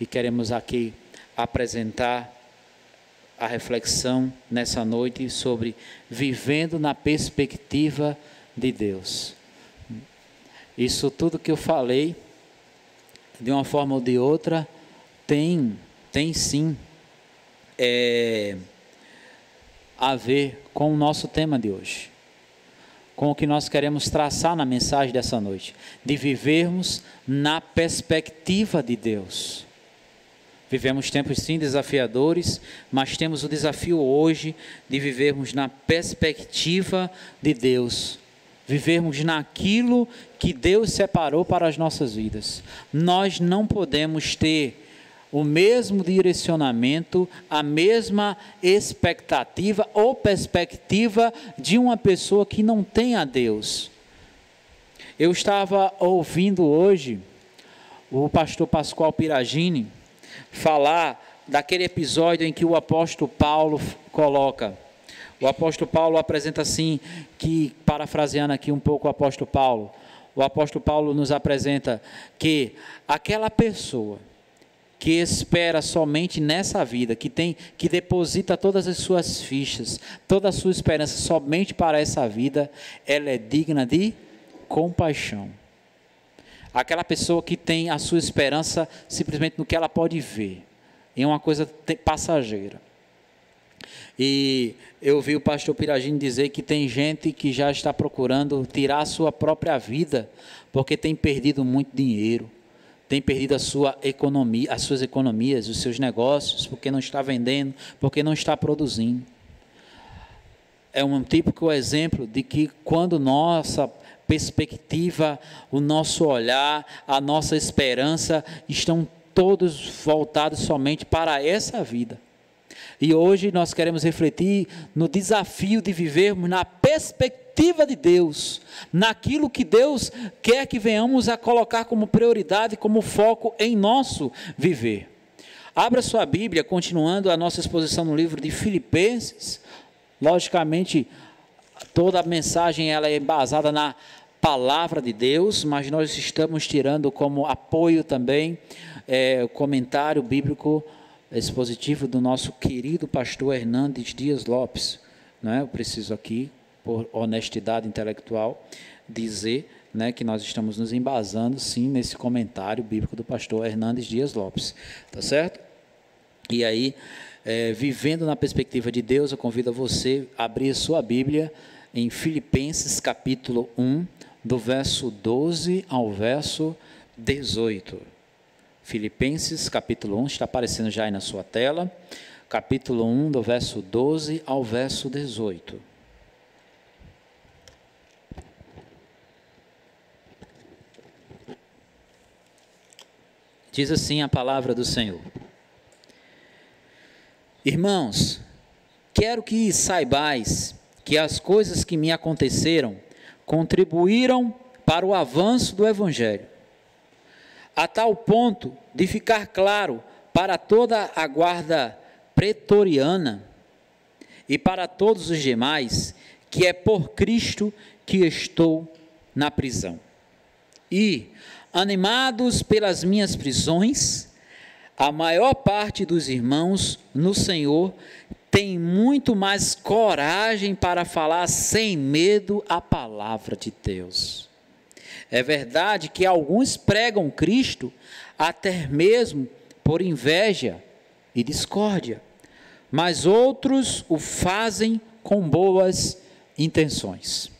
e queremos aqui apresentar a reflexão nessa noite sobre vivendo na perspectiva de Deus. Isso tudo que eu falei, de uma forma ou de outra, tem, tem sim é, a ver com o nosso tema de hoje, com o que nós queremos traçar na mensagem dessa noite, de vivermos na perspectiva de Deus. Vivemos tempos sim desafiadores, mas temos o desafio hoje de vivermos na perspectiva de Deus, vivermos naquilo que Deus separou para as nossas vidas. Nós não podemos ter o mesmo direcionamento, a mesma expectativa ou perspectiva de uma pessoa que não tem a Deus. Eu estava ouvindo hoje o pastor Pascoal Piragini falar daquele episódio em que o apóstolo Paulo coloca. O apóstolo Paulo apresenta assim, que parafraseando aqui um pouco o apóstolo Paulo, o apóstolo Paulo nos apresenta que aquela pessoa que espera somente nessa vida, que tem que deposita todas as suas fichas, toda a sua esperança somente para essa vida, ela é digna de compaixão. Aquela pessoa que tem a sua esperança simplesmente no que ela pode ver, em uma coisa passageira. E eu vi o pastor Piragini dizer que tem gente que já está procurando tirar a sua própria vida, porque tem perdido muito dinheiro tem perdido a sua economia, as suas economias, os seus negócios, porque não está vendendo, porque não está produzindo. É um típico exemplo de que quando nossa perspectiva, o nosso olhar, a nossa esperança estão todos voltados somente para essa vida. E hoje nós queremos refletir no desafio de vivermos na perspectiva de Deus, naquilo que Deus quer que venhamos a colocar como prioridade, como foco em nosso viver. Abra sua Bíblia, continuando a nossa exposição no livro de Filipenses. Logicamente, toda a mensagem ela é embasada na palavra de Deus, mas nós estamos tirando como apoio também é, o comentário bíblico expositivo do nosso querido pastor Hernandes Dias Lopes. Né? Eu preciso aqui, por honestidade intelectual, dizer né, que nós estamos nos embasando, sim, nesse comentário bíblico do pastor Hernandes Dias Lopes. Tá certo? E aí, é, vivendo na perspectiva de Deus, eu convido a você a abrir sua Bíblia em Filipenses capítulo 1, do verso 12 ao verso 18. Filipenses capítulo 1, está aparecendo já aí na sua tela, capítulo 1, do verso 12 ao verso 18. Diz assim a palavra do Senhor: Irmãos, quero que saibais que as coisas que me aconteceram contribuíram para o avanço do Evangelho a tal ponto de ficar claro para toda a guarda pretoriana e para todos os demais que é por Cristo que estou na prisão. E, animados pelas minhas prisões, a maior parte dos irmãos no Senhor tem muito mais coragem para falar sem medo a palavra de Deus. É verdade que alguns pregam Cristo até mesmo por inveja e discórdia, mas outros o fazem com boas intenções.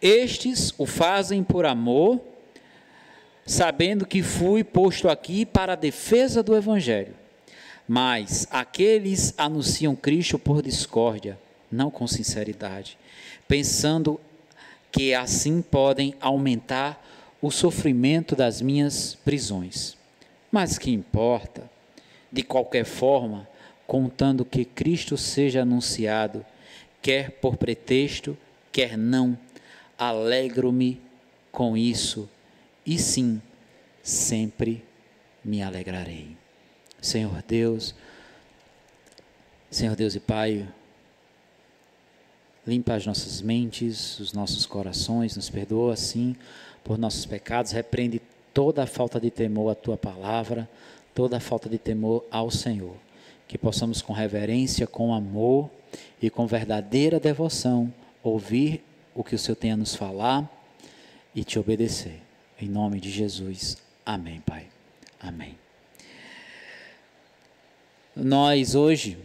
Estes o fazem por amor, sabendo que fui posto aqui para a defesa do Evangelho. Mas aqueles anunciam Cristo por discórdia, não com sinceridade, pensando que assim podem aumentar o sofrimento das minhas prisões. Mas que importa? De qualquer forma, contando que Cristo seja anunciado, quer por pretexto, quer não, alegro-me com isso, e sim, sempre me alegrarei. Senhor Deus, Senhor Deus e Pai, Limpa as nossas mentes, os nossos corações, nos perdoa, sim, por nossos pecados, repreende toda a falta de temor à tua palavra, toda a falta de temor ao Senhor. Que possamos com reverência, com amor e com verdadeira devoção ouvir o que o Senhor tem a nos falar e te obedecer. Em nome de Jesus. Amém, Pai. Amém. Nós hoje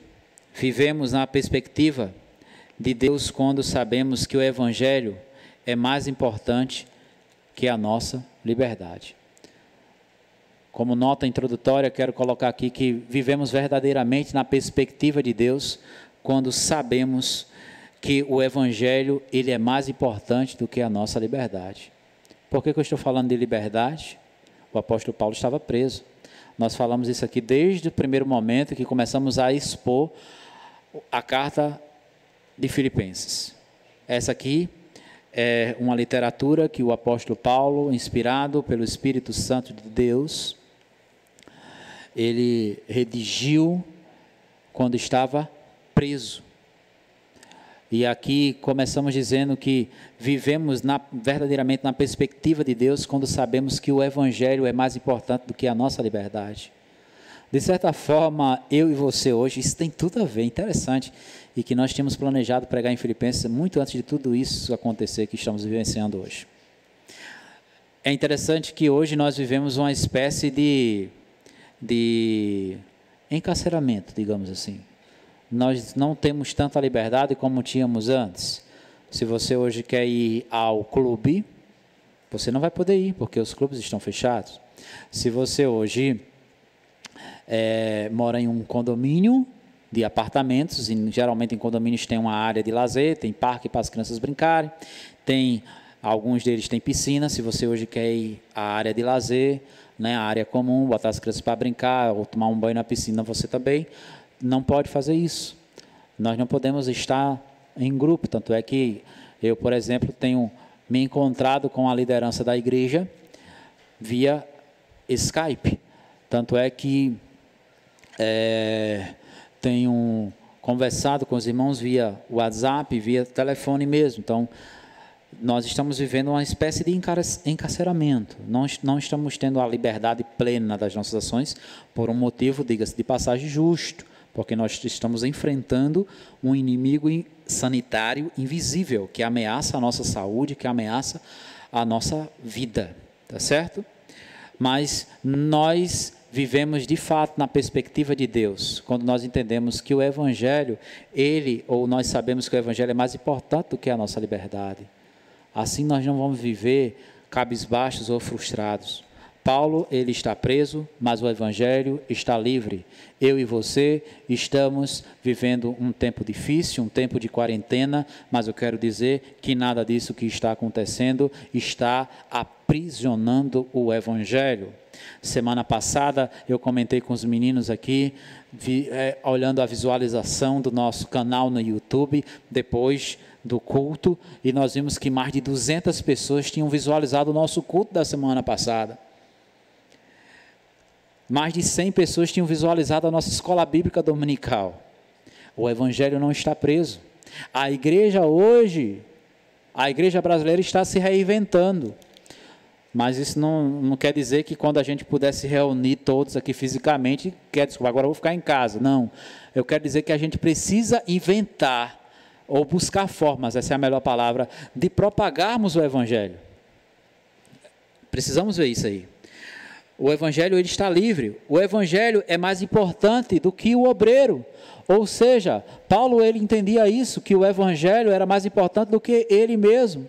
vivemos na perspectiva de Deus quando sabemos que o Evangelho é mais importante que a nossa liberdade. Como nota introdutória, quero colocar aqui que vivemos verdadeiramente na perspectiva de Deus quando sabemos que o evangelho ele é mais importante do que a nossa liberdade. Por que, que eu estou falando de liberdade? O apóstolo Paulo estava preso. Nós falamos isso aqui desde o primeiro momento que começamos a expor a carta de Filipenses. Essa aqui é uma literatura que o apóstolo Paulo, inspirado pelo Espírito Santo de Deus, ele redigiu quando estava preso. E aqui começamos dizendo que vivemos na, verdadeiramente na perspectiva de Deus quando sabemos que o Evangelho é mais importante do que a nossa liberdade. De certa forma, eu e você hoje, isso tem tudo a ver, interessante, e que nós tínhamos planejado pregar em Filipenses muito antes de tudo isso acontecer que estamos vivenciando hoje. É interessante que hoje nós vivemos uma espécie de, de encarceramento, digamos assim. Nós não temos tanta liberdade como tínhamos antes. Se você hoje quer ir ao clube, você não vai poder ir, porque os clubes estão fechados. Se você hoje é, mora em um condomínio de apartamentos, e geralmente em condomínios tem uma área de lazer, tem parque para as crianças brincarem, tem alguns deles têm piscina, se você hoje quer ir à área de lazer, né, área comum, botar as crianças para brincar ou tomar um banho na piscina, você também não pode fazer isso. Nós não podemos estar em grupo, tanto é que eu, por exemplo, tenho me encontrado com a liderança da igreja via Skype. Tanto é que é, tenho conversado com os irmãos via WhatsApp, via telefone mesmo. Então, nós estamos vivendo uma espécie de encarceramento. Nós não estamos tendo a liberdade plena das nossas ações por um motivo, diga-se de passagem, justo, porque nós estamos enfrentando um inimigo sanitário invisível que ameaça a nossa saúde, que ameaça a nossa vida, tá certo? Mas nós vivemos de fato na perspectiva de Deus, quando nós entendemos que o Evangelho, ele, ou nós sabemos que o Evangelho é mais importante do que a nossa liberdade. Assim nós não vamos viver cabisbaixos ou frustrados. Paulo, ele está preso, mas o evangelho está livre. Eu e você estamos vivendo um tempo difícil, um tempo de quarentena, mas eu quero dizer que nada disso que está acontecendo está aprisionando o evangelho. Semana passada eu comentei com os meninos aqui, vi, é, olhando a visualização do nosso canal no YouTube, depois do culto, e nós vimos que mais de 200 pessoas tinham visualizado o nosso culto da semana passada. Mais de 100 pessoas tinham visualizado a nossa escola bíblica dominical. O evangelho não está preso. A igreja hoje, a igreja brasileira está se reinventando. Mas isso não, não quer dizer que quando a gente puder se reunir todos aqui fisicamente, quer desculpa, agora eu vou ficar em casa. Não. Eu quero dizer que a gente precisa inventar ou buscar formas, essa é a melhor palavra, de propagarmos o evangelho. Precisamos ver isso aí. O evangelho ele está livre. O evangelho é mais importante do que o obreiro. Ou seja, Paulo ele entendia isso, que o evangelho era mais importante do que ele mesmo.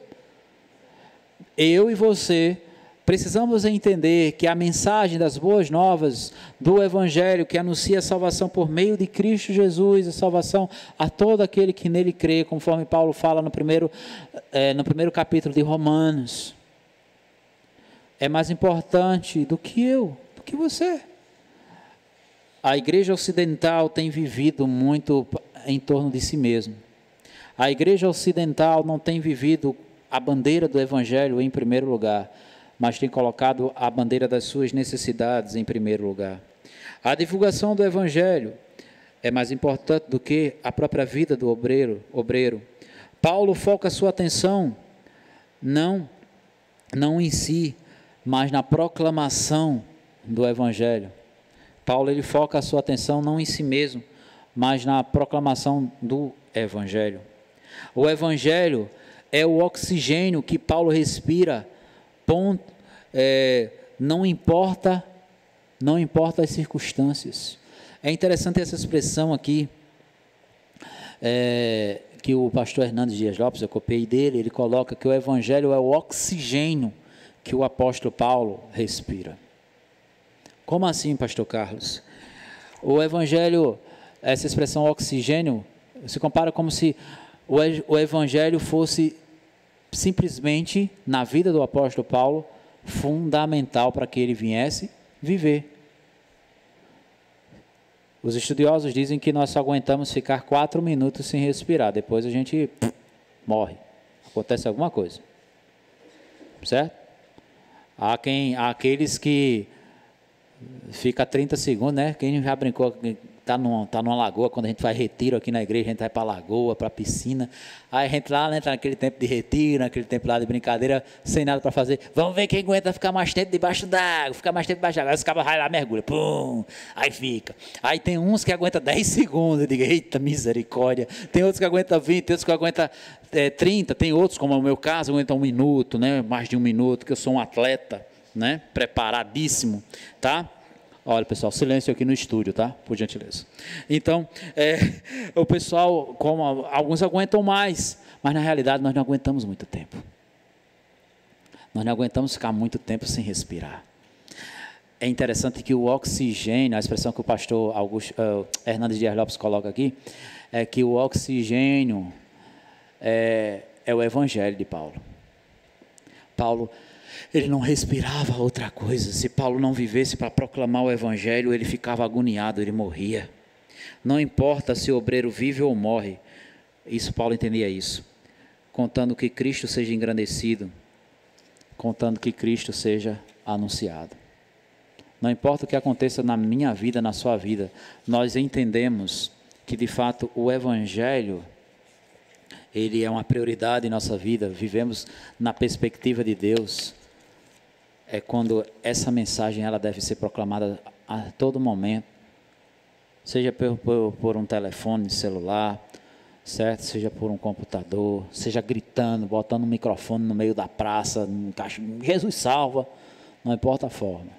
Eu e você precisamos entender que a mensagem das boas novas do evangelho que anuncia a salvação por meio de Cristo Jesus, a salvação a todo aquele que nele crê, conforme Paulo fala no primeiro, é, no primeiro capítulo de Romanos é mais importante do que eu, do que você. A igreja ocidental tem vivido muito em torno de si mesma. A igreja ocidental não tem vivido a bandeira do evangelho em primeiro lugar, mas tem colocado a bandeira das suas necessidades em primeiro lugar. A divulgação do evangelho é mais importante do que a própria vida do obreiro, obreiro. Paulo foca sua atenção não não em si, mas na proclamação do Evangelho. Paulo ele foca a sua atenção não em si mesmo, mas na proclamação do Evangelho. O Evangelho é o oxigênio que Paulo respira, ponto, é, não importa, não importa as circunstâncias. É interessante essa expressão aqui, é, que o pastor Hernandes Dias Lopes, eu copiei dele, ele coloca que o Evangelho é o oxigênio que o apóstolo Paulo respira. Como assim, pastor Carlos? O Evangelho, essa expressão oxigênio, se compara como se o Evangelho fosse simplesmente, na vida do apóstolo Paulo, fundamental para que ele viesse viver. Os estudiosos dizem que nós só aguentamos ficar quatro minutos sem respirar, depois a gente morre. Acontece alguma coisa. Certo? Há, quem, há aqueles que fica 30 segundos, né? Quem já brincou tá numa, tá numa lagoa, quando a gente faz retiro aqui na igreja, a gente vai para a lagoa, para a piscina. Aí a gente lá, né, tá naquele tempo de retiro, naquele tempo lá de brincadeira, sem nada para fazer. Vamos ver quem aguenta ficar mais tempo debaixo d'água, ficar mais tempo debaixo d'água. Aí os cabos vai lá, mergulha, pum, aí fica. Aí tem uns que aguentam 10 segundos, eu digo, eita misericórdia. Tem outros que aguentam 20, tem outros que aguentam é, 30, tem outros, como é o meu caso, aguentam um minuto, né, mais de um minuto, que eu sou um atleta, né, preparadíssimo, tá? Olha, pessoal, silêncio aqui no estúdio, tá? Por gentileza. Então, é, o pessoal, como alguns aguentam mais, mas na realidade nós não aguentamos muito tempo. Nós não aguentamos ficar muito tempo sem respirar. É interessante que o oxigênio, a expressão que o pastor Augusto, uh, Hernandes Dias Lopes coloca aqui, é que o oxigênio é, é o evangelho de Paulo. Paulo ele não respirava outra coisa. Se Paulo não vivesse para proclamar o evangelho, ele ficava agoniado, ele morria. Não importa se o obreiro vive ou morre. Isso Paulo entendia isso. Contando que Cristo seja engrandecido, contando que Cristo seja anunciado. Não importa o que aconteça na minha vida, na sua vida, nós entendemos que de fato o evangelho ele é uma prioridade em nossa vida, vivemos na perspectiva de Deus é quando essa mensagem ela deve ser proclamada a todo momento, seja por, por, por, um telefone celular, certo? Seja por um computador, seja gritando, botando um microfone no meio da praça, um caixa, Jesus salva, não importa a forma.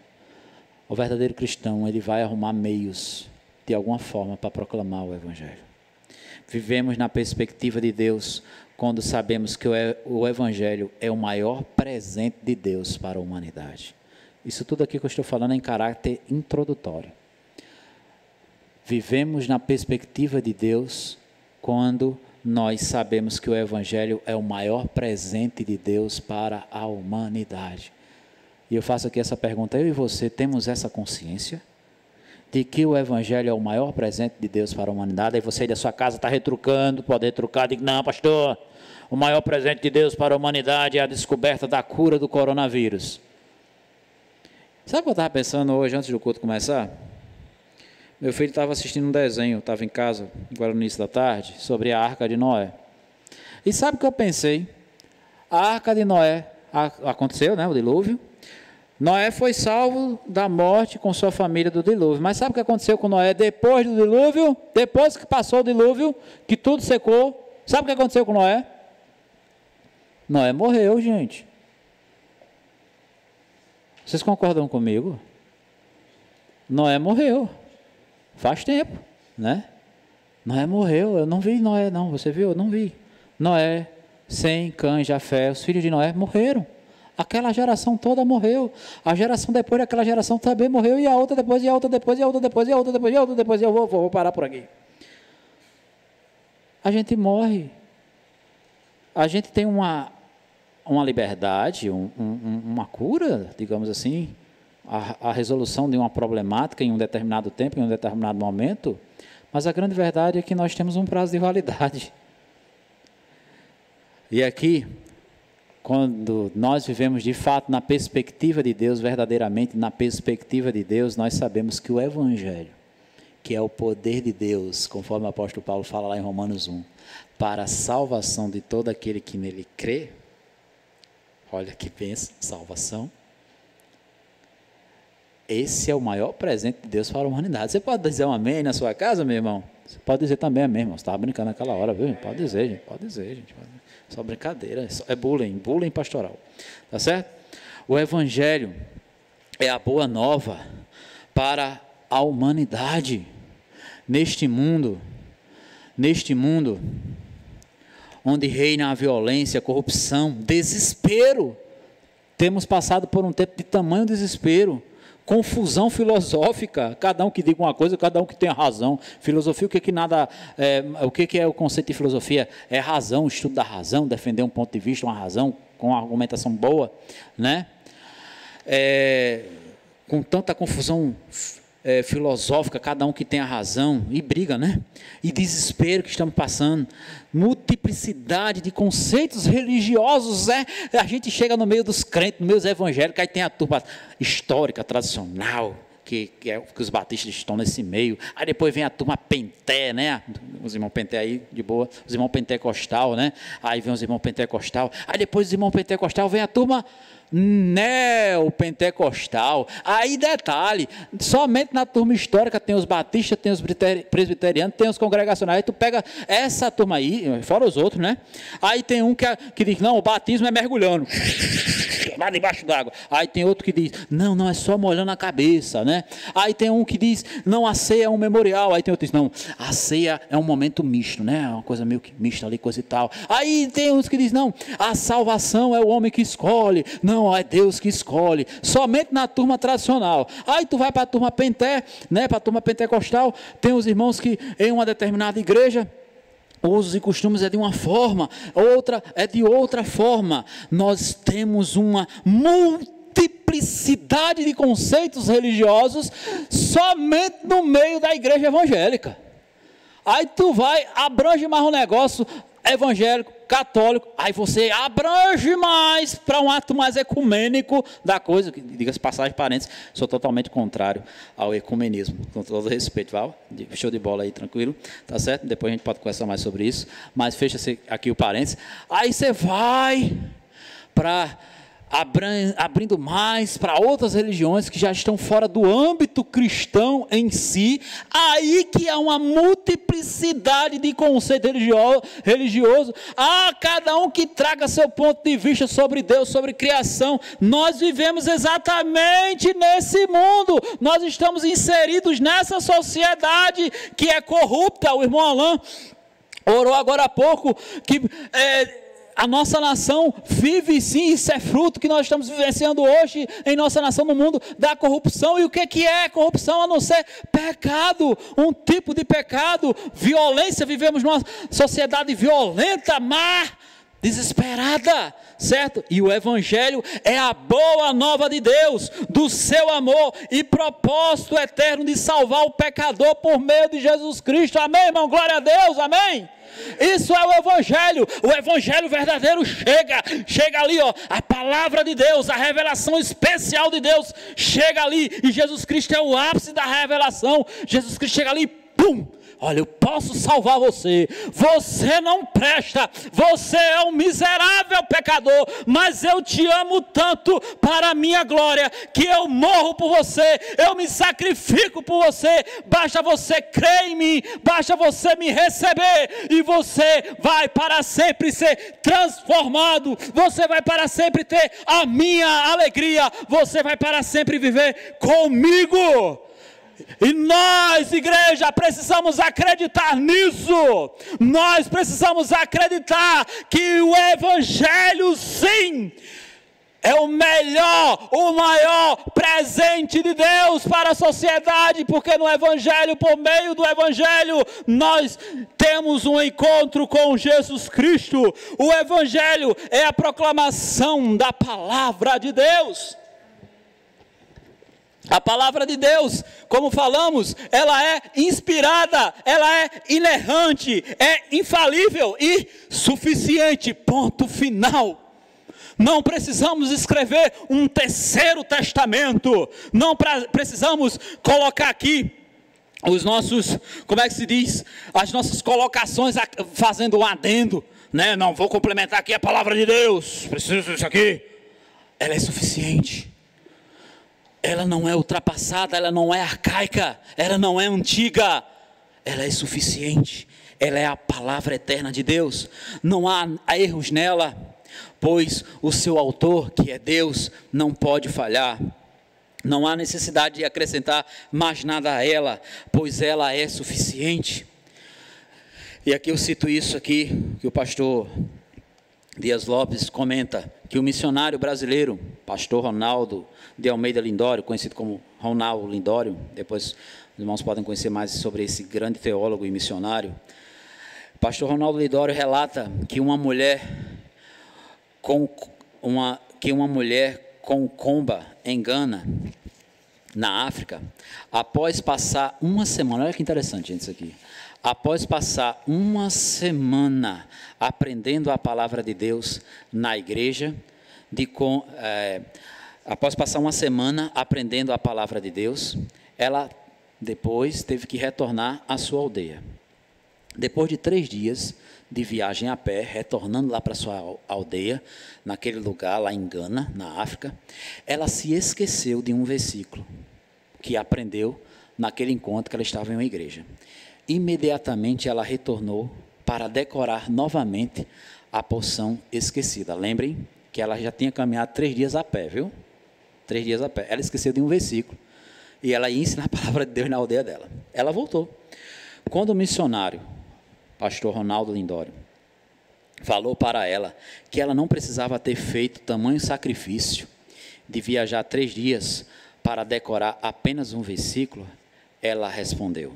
O verdadeiro cristão ele vai arrumar meios de alguma forma para proclamar o evangelho. Vivemos na perspectiva de Deus quando sabemos que o Evangelho é o maior presente de Deus para a humanidade. Isso tudo aqui que eu estou falando é em caráter introdutório. Vivemos na perspectiva de Deus quando nós sabemos que o Evangelho é o maior presente de Deus para a humanidade. E eu faço aqui essa pergunta: eu e você temos essa consciência? De que o Evangelho é o maior presente de Deus para a humanidade, aí você da sua casa está retrucando, pode retrucar, diga, não, pastor, o maior presente de Deus para a humanidade é a descoberta da cura do coronavírus. Sabe o que eu estava pensando hoje, antes do culto começar? Meu filho estava assistindo um desenho, estava em casa, agora no início da tarde, sobre a arca de Noé. E sabe o que eu pensei? A arca de Noé aconteceu, né, o dilúvio, Noé foi salvo da morte com sua família do dilúvio. Mas sabe o que aconteceu com Noé depois do dilúvio? Depois que passou o dilúvio, que tudo secou. Sabe o que aconteceu com Noé? Noé morreu, gente. Vocês concordam comigo? Noé morreu. Faz tempo, né? Noé morreu. Eu não vi Noé, não. Você viu? Eu não vi. Noé, Sem, Cã, Jafé, os filhos de Noé morreram. Aquela geração toda morreu. A geração depois daquela geração também morreu. E a outra depois, e a outra depois, e a outra depois, e a outra depois, e a outra depois. E eu vou, vou, vou parar por aqui. A gente morre. A gente tem uma, uma liberdade, um, um, uma cura, digamos assim, a, a resolução de uma problemática em um determinado tempo, em um determinado momento. Mas a grande verdade é que nós temos um prazo de validade. E aqui, quando nós vivemos de fato na perspectiva de Deus, verdadeiramente na perspectiva de Deus, nós sabemos que o Evangelho, que é o poder de Deus, conforme o apóstolo Paulo fala lá em Romanos 1, para a salvação de todo aquele que nele crê, olha que pensa, salvação, Esse é o maior presente de Deus para a humanidade. Você pode dizer um amém na sua casa, meu irmão? Você pode dizer também amém, irmão. Você estava brincando naquela hora, viu? Pode dizer, gente. Pode dizer, gente. Só brincadeira. É bullying, bullying pastoral. Tá certo? O Evangelho é a boa nova para a humanidade. Neste mundo, neste mundo, onde reina a violência, a corrupção, desespero. Temos passado por um tempo de tamanho desespero confusão filosófica, cada um que diga uma coisa, cada um que tenha razão. Filosofia, o que que nada, é, o que que é o conceito de filosofia? É razão, estudo da razão, defender um ponto de vista, uma razão com uma argumentação boa, né? É, com tanta confusão é, filosófica, cada um que tem a razão, e briga, né? E desespero que estamos passando, multiplicidade de conceitos religiosos, é? A gente chega no meio dos crentes, no meio dos evangélicos, aí tem a turma histórica, tradicional, que, que, é, que os batistas estão nesse meio. Aí depois vem a turma Penté, né? Os irmãos Penté aí, de boa. Os irmãos Pentecostal, né? Aí vem os irmãos Pentecostal. Aí depois os irmãos Pentecostal vem a turma neopentecostal. Aí detalhe, somente na turma histórica tem os batistas, tem os presbiterianos, tem os congregacionais. Aí tu pega essa turma aí, fora os outros, né? Aí tem um que, que diz, não, o batismo é mergulhando. Lá debaixo d'água. Aí tem outro que diz, não, não, é só molhando a cabeça, né? Aí tem um que diz, não, a ceia é um memorial. Aí tem outro que diz, não, a ceia é um momento misto, né? É uma coisa meio que mista ali, coisa e tal. Aí tem uns que diz, não, a salvação é o homem que escolhe. Não, é Deus que escolhe. Somente na turma tradicional. Aí tu vai para a turma penté, né, para a turma pentecostal, tem os irmãos que em uma determinada igreja usos e costumes é de uma forma, outra é de outra forma. Nós temos uma multiplicidade de conceitos religiosos somente no meio da igreja evangélica. Aí tu vai, abrange mais um negócio evangélico, católico, aí você abrange mais para um ato mais ecumênico da coisa. Diga-se passagem, parênteses, sou totalmente contrário ao ecumenismo, com todo respeito, Val. Show de bola aí, tranquilo, tá certo? Depois a gente pode conversar mais sobre isso, mas fecha-se aqui o parênteses. Aí você vai para abrindo mais para outras religiões que já estão fora do âmbito cristão em si, aí que há uma multiplicidade de conceito religioso, religioso. Ah, cada um que traga seu ponto de vista sobre Deus, sobre criação. Nós vivemos exatamente nesse mundo. Nós estamos inseridos nessa sociedade que é corrupta. O irmão Alain orou agora há pouco que é, a nossa nação vive sim, isso é fruto que nós estamos vivenciando hoje em nossa nação no mundo da corrupção. E o que, é corrupção a não ser pecado? Um tipo de pecado, violência. Vivemos numa sociedade violenta, má, desesperada, certo? E o Evangelho é a boa nova de Deus, do seu amor e propósito eterno de salvar o pecador por meio de Jesus Cristo. Amém, irmão? Glória a Deus, amém? Isso é o Evangelho. O Evangelho verdadeiro chega, chega ali, ó. A palavra de Deus, a revelação especial de Deus chega ali. E Jesus Cristo é o ápice da revelação. Jesus Cristo chega ali, pum, Olha, eu posso salvar você. Você não presta. Você é um miserável pecador. Mas eu te amo tanto para a minha glória que eu morro por você. Eu me sacrifico por você. Basta você crer em mim. Basta você me receber. E você vai para sempre ser transformado. Você vai para sempre ter a minha alegria. Você vai para sempre viver comigo. E nós, igreja, precisamos acreditar nisso. Nós precisamos acreditar que o Evangelho, sim, é o melhor, o maior presente de Deus para a sociedade, porque no Evangelho, por meio do Evangelho, nós temos um encontro com Jesus Cristo. O Evangelho é a proclamação da palavra de Deus. A palavra de Deus, como falamos, ela é inspirada, ela é inerrante, é infalível e suficiente. Ponto final. Não precisamos escrever um terceiro testamento. Não pra, precisamos colocar aqui os nossos, como é que se diz, as nossas colocações fazendo um adendo, né? Não vou complementar aqui a palavra de Deus. Preciso disso aqui. Ela é suficiente ela não é ultrapassada, ela não é arcaica, ela não é antiga, ela é suficiente, ela é a palavra eterna de Deus, não há erros nela, pois o seu autor, que é Deus, não pode falhar. Não há necessidade de acrescentar mais nada a ela, pois ela é suficiente. E aqui eu cito isso aqui que o pastor Dias Lopes comenta que o missionário brasileiro, pastor Ronaldo de Almeida Lindório, conhecido como Ronaldo Lindório, depois os irmãos podem conhecer mais sobre esse grande teólogo e missionário. Pastor Ronaldo Lindório relata que uma mulher com uma que uma mulher com comba em Gana, na África, após passar uma semana, olha que interessante gente, isso aqui. Após passar uma semana aprendendo a palavra de Deus na igreja, de é, após passar uma semana aprendendo a palavra de Deus, ela depois teve que retornar à sua aldeia. Depois de três dias de viagem a pé, retornando lá para sua aldeia, naquele lugar lá em Gana, na África, ela se esqueceu de um versículo que aprendeu naquele encontro que ela estava em uma igreja. Imediatamente ela retornou para decorar novamente a porção esquecida. Lembrem que ela já tinha caminhado três dias a pé, viu? Três dias a pé. Ela esqueceu de um versículo. E ela ia ensinar a palavra de Deus na aldeia dela. Ela voltou. Quando o missionário, pastor Ronaldo Lindório, falou para ela que ela não precisava ter feito tamanho sacrifício de viajar três dias para decorar apenas um versículo, ela respondeu: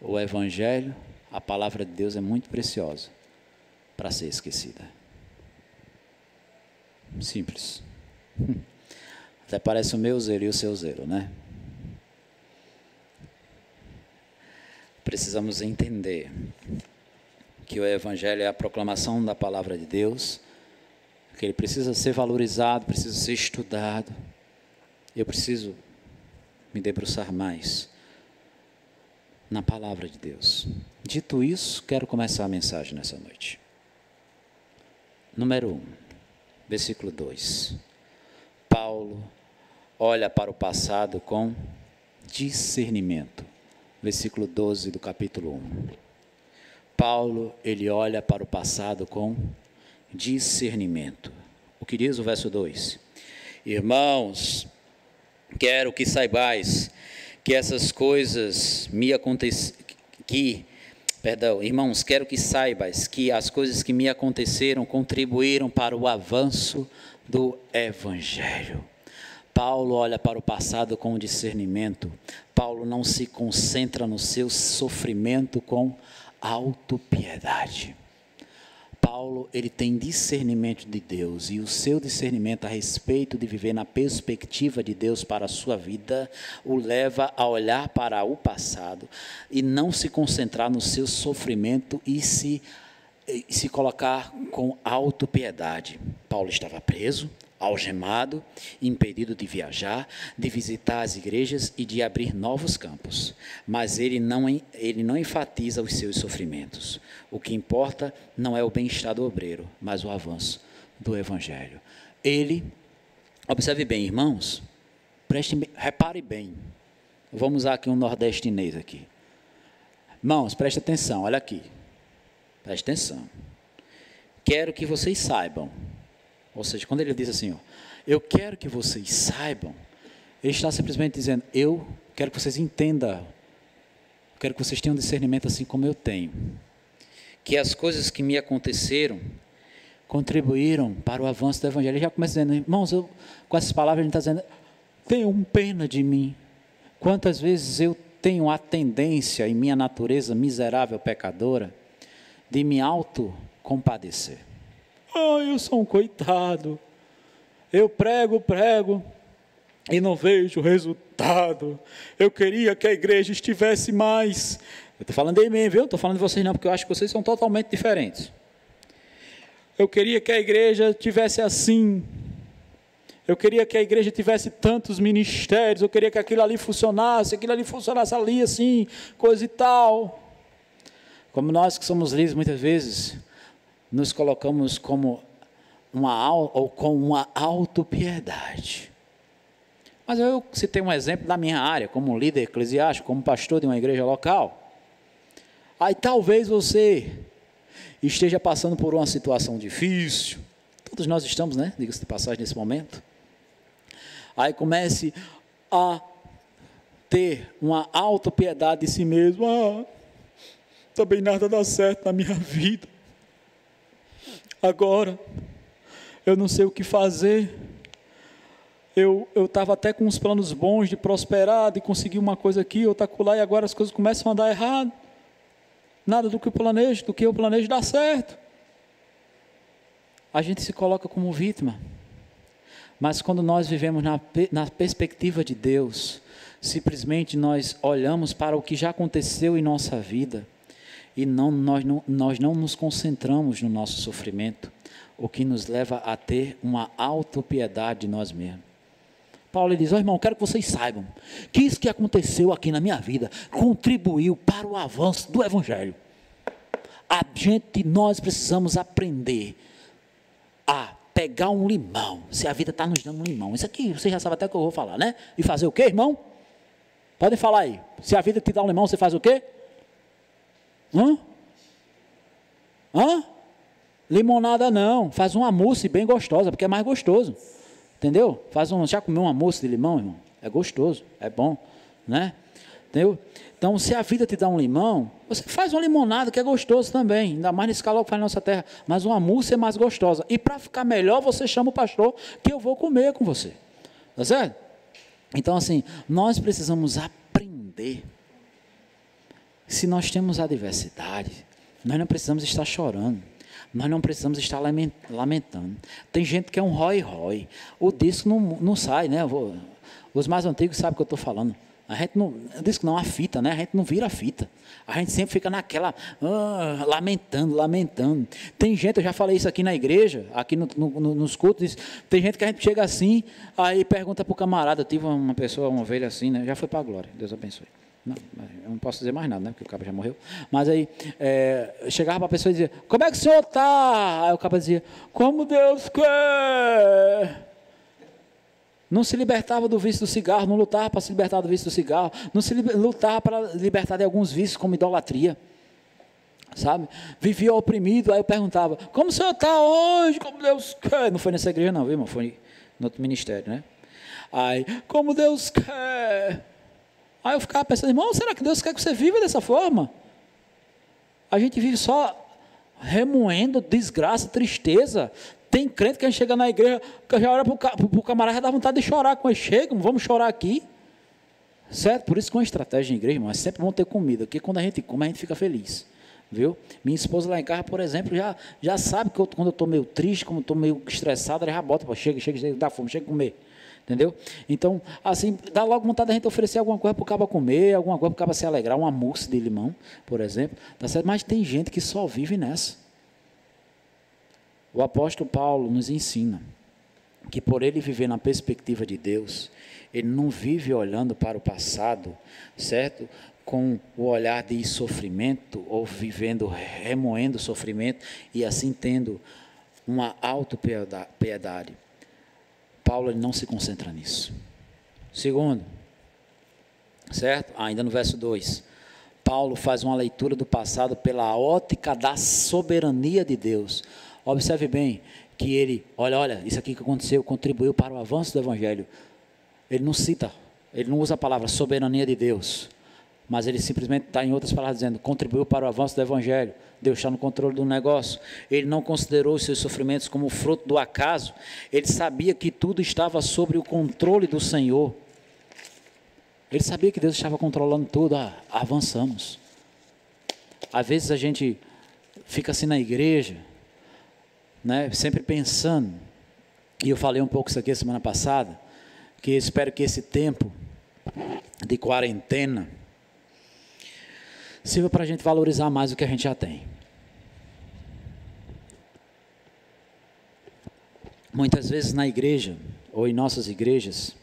o Evangelho, a palavra de Deus é muito preciosa para ser esquecida. Simples. Até parece o meu zelo e o seu zelo, né? Precisamos entender que o Evangelho é a proclamação da palavra de Deus, que ele precisa ser valorizado, precisa ser estudado. Eu preciso me debruçar mais na palavra de Deus. Dito isso, quero começar a mensagem nessa noite. Número 1, versículo 2. Paulo olha para o passado com discernimento. Versículo 12 do capítulo 1. Paulo, ele olha para o passado com discernimento. O que diz o verso 2? Irmãos, quero que saibais que essas coisas me aconteceram, que, perdão, irmãos, quero que saibas que as coisas que me aconteceram contribuíram para o avanço do Evangelho. Paulo olha para o passado com discernimento. Paulo não se concentra no seu sofrimento com autopiedade. Paulo, ele tem discernimento de Deus e o seu discernimento a respeito de viver na perspectiva de Deus para a sua vida o leva a olhar para o passado e não se concentrar no seu sofrimento e se e se colocar com autopiedade. Paulo estava preso, algemado, impedido de viajar, de visitar as igrejas e de abrir novos campos. Mas ele não, ele não enfatiza os seus sofrimentos. O que importa não é o bem-estar do obreiro, mas o avanço do evangelho. Ele, observe bem, irmãos, preste, repare bem. Vamos usar aqui um nordestinês aqui. Irmãos, preste atenção, olha aqui. Preste atenção. Quero que vocês saibam ou seja, quando ele diz assim, ó, eu quero que vocês saibam, ele está simplesmente dizendo, eu quero que vocês entendam, quero que vocês tenham discernimento assim como eu tenho. Que as coisas que me aconteceram contribuíram para o avanço do Evangelho. Ele já começa dizendo, irmãos, eu, com essas palavras ele está dizendo, tenham pena de mim. Quantas vezes eu tenho a tendência, em minha natureza miserável pecadora, de me auto-compadecer. Ah, eu sou um coitado. Eu prego, prego e não vejo resultado. Eu queria que a igreja estivesse mais. Eu estou falando de mim, viu? Estou falando de vocês não, porque eu acho que vocês são totalmente diferentes. Eu queria que a igreja tivesse assim. Eu queria que a igreja tivesse tantos ministérios. Eu queria que aquilo ali funcionasse, aquilo ali funcionasse ali assim, coisa e tal. Como nós que somos líderes muitas vezes, nos colocamos como uma ou com uma autopiedade. Mas eu citei um exemplo da minha área, como líder eclesiástico, como pastor de uma igreja local. Aí talvez você esteja passando por uma situação difícil. Todos nós estamos, né? Diga-se de passagem nesse momento. Aí comece a ter uma autopiedade de si mesmo. Ah, também nada dá certo na minha vida. Agora, eu não sei o que fazer. Eu estava até com uns planos bons de prosperar, de conseguir uma coisa aqui, outra lá, e agora as coisas começam a dar errado. Nada do que eu planejo, do que eu planejo dá certo. A gente se coloca como vítima. Mas quando nós vivemos na, na perspectiva de Deus, simplesmente nós olhamos para o que já aconteceu em nossa vida e não, nós, não, nós não nos concentramos no nosso sofrimento, o que nos leva a ter uma autopiedade de nós mesmos. Paulo diz: oh, irmão, quero que vocês saibam que isso que aconteceu aqui na minha vida contribuiu para o avanço do Evangelho. A gente, nós precisamos aprender a pegar um limão. Se a vida está nos dando um limão. Isso aqui você já sabe até o que eu vou falar, né? E fazer o quê, irmão? Podem falar aí. Se a vida te dá um limão, você faz o quê? Hã? Hã? Limonada não. Faz uma mousse bem gostosa, porque é mais gostoso. Entendeu? Faz um, já comeu uma mousse de limão, irmão? É gostoso, é bom, né? Entendeu? Então, se a vida te dá um limão, você faz uma limonada que é gostoso também, ainda mais nesse calor que faz na nossa terra, mas uma mousse é mais gostosa. E para ficar melhor, você chama o pastor que eu vou comer com você. Tá certo? Então, assim, nós precisamos aprender. Se nós temos adversidade, nós não precisamos estar chorando. Nós não precisamos estar lamentando. Tem gente que é um rói-rói. O disco não, não sai, né? Os mais antigos sabem o que eu estou falando. A gente não, diz que não a fita, né? A gente não vira a fita. A gente sempre fica naquela, ah, lamentando, lamentando. Tem gente, eu já falei isso aqui na igreja, aqui no, no, nos cultos, tem gente que a gente chega assim, aí pergunta para o camarada, eu tive uma pessoa, uma ovelha assim, né? Já foi para a glória, Deus abençoe. Não, eu não posso dizer mais nada, né? Porque o cara já morreu. Mas aí, é, chegava para a pessoa e dizia, como é que o senhor está? Aí o cara dizia, como Deus quer. Não se libertava do vício do cigarro, não lutava para se libertar do vício do cigarro, não se lutava para libertar de alguns vícios, como idolatria. Sabe? Vivia oprimido, aí eu perguntava, como o senhor está hoje? Como Deus quer. Não foi nessa igreja, não, viu, irmão? Foi no outro ministério, né? Aí, como Deus quer. Aí eu ficava pensando, irmão, será que Deus quer que você viva dessa forma? A gente vive só remoendo desgraça, tristeza. Tem crente que a gente chega na igreja, que já olha para o camarada, já dá vontade de chorar ele. Chega, vamos chorar aqui. Certo? Por isso que uma estratégia em igreja, irmão, é sempre vão ter comida, porque quando a gente come, a gente fica feliz. Viu? Minha esposa lá em casa, por exemplo, já, já sabe que eu, quando eu estou meio triste, como estou meio estressado, ela já bota, chega, chega, chega, dá fome, chega a comer. Entendeu? Então, assim, dá logo vontade da gente oferecer alguma coisa para o cabo comer, alguma coisa para o cabo se alegrar, uma mousse de limão, por exemplo. Tá certo? Mas tem gente que só vive nessa. O apóstolo Paulo nos ensina que por ele viver na perspectiva de Deus, ele não vive olhando para o passado, certo? Com o olhar de sofrimento ou vivendo, remoendo sofrimento e assim tendo uma auto-piedade. Paulo ele não se concentra nisso. Segundo, certo? Ah, ainda no verso 2. Paulo faz uma leitura do passado pela ótica da soberania de Deus. Observe bem que ele, olha, olha, isso aqui que aconteceu contribuiu para o avanço do evangelho. Ele não cita, ele não usa a palavra soberania de Deus, mas ele simplesmente está em outras palavras dizendo contribuiu para o avanço do evangelho. Deus está no controle do negócio. Ele não considerou os seus sofrimentos como fruto do acaso. Ele sabia que tudo estava sobre o controle do Senhor. Ele sabia que Deus estava controlando tudo. Ah, avançamos. Às vezes a gente fica assim na igreja, né, sempre pensando. E eu falei um pouco isso aqui semana passada, que espero que esse tempo de quarentena sirva para a gente valorizar mais o que a gente já tem. Muitas vezes na igreja, ou em nossas igrejas,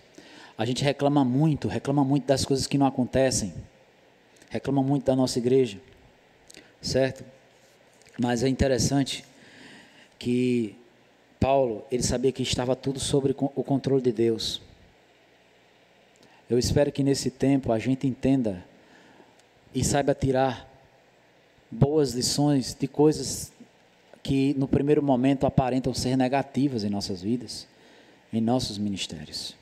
a gente reclama muito, reclama muito das coisas que não acontecem, reclama muito da nossa igreja, certo? Mas é interessante que Paulo, ele sabia que estava tudo sobre o controle de Deus. Eu espero que nesse tempo a gente entenda e saiba tirar boas lições de coisas que no primeiro momento aparentam ser negativas em nossas vidas, em nossos ministérios.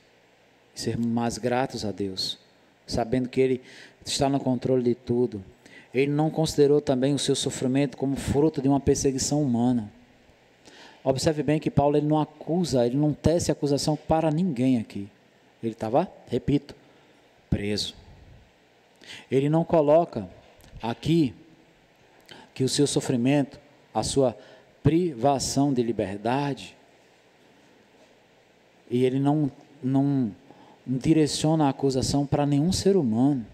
Sermos mais gratos a Deus, sabendo que Ele está no controle de tudo. Ele não considerou também o seu sofrimento como fruto de uma perseguição humana. Observe bem que Paulo ele não acusa, ele não tece acusação para ninguém aqui. Ele estava, repito, preso. Ele não coloca aqui que o seu sofrimento, a sua privação de liberdade, e ele não, não direciona a acusação para nenhum ser humano,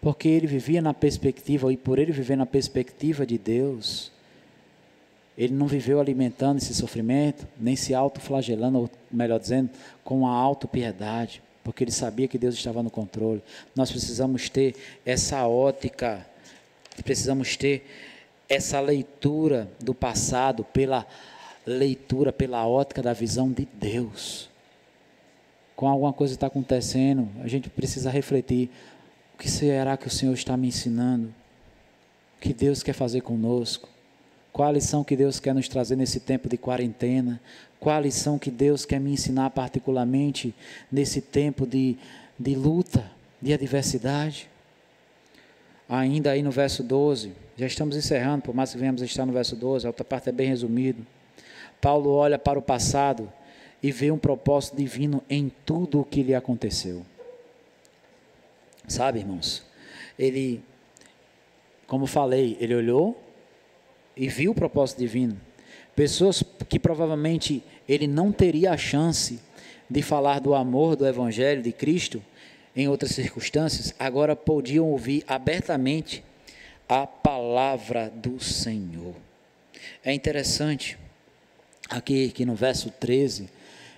porque ele vivia na perspectiva, e por ele viver na perspectiva de Deus, ele não viveu alimentando esse sofrimento, nem se autoflagelando, ou melhor dizendo, com a autopiedade, porque ele sabia que Deus estava no controle. Nós precisamos ter essa ótica, precisamos ter essa leitura do passado pela leitura, pela ótica da visão de Deus. Com alguma coisa está acontecendo, a gente precisa refletir: o que será que o Senhor está me ensinando? O que Deus quer fazer conosco? Qual a lição que Deus quer nos trazer nesse tempo de quarentena? Qual a lição que Deus quer me ensinar particularmente nesse tempo de, de luta, de adversidade? Ainda aí no verso 12, já estamos encerrando, por mais que venhamos estar no verso 12, a outra parte é bem resumido. Paulo olha para o passado e vê um propósito divino em tudo o que lhe aconteceu. Sabe, irmãos? Ele, como falei, ele olhou e viu o propósito divino. Pessoas que provavelmente ele não teria a chance de falar do amor do Evangelho de Cristo em outras circunstâncias, agora podiam ouvir abertamente a palavra do Senhor. É interessante, aqui, aqui no verso 13,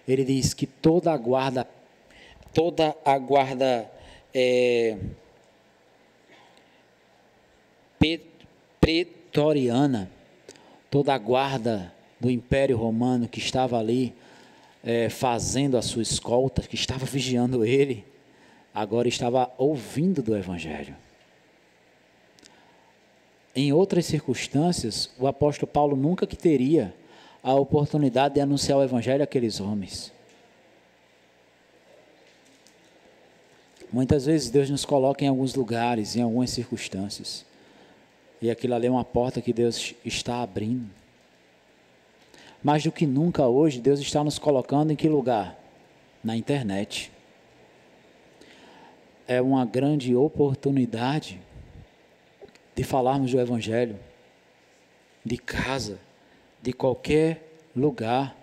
ele diz que toda a guarda, toda a guarda é, pretoriana, toda a guarda do Império Romano que estava ali é, fazendo a sua escolta, que estava vigiando ele, agora estava ouvindo do Evangelho. Em outras circunstâncias, o apóstolo Paulo nunca que teria a oportunidade de anunciar o Evangelho àqueles homens. Muitas vezes Deus nos coloca em alguns lugares, em algumas circunstâncias. E aquilo ali é uma porta que Deus está abrindo. Mais do que nunca hoje, Deus está nos colocando em que lugar? Na internet. É uma grande oportunidade de falarmos do Evangelho, de casa, de qualquer lugar.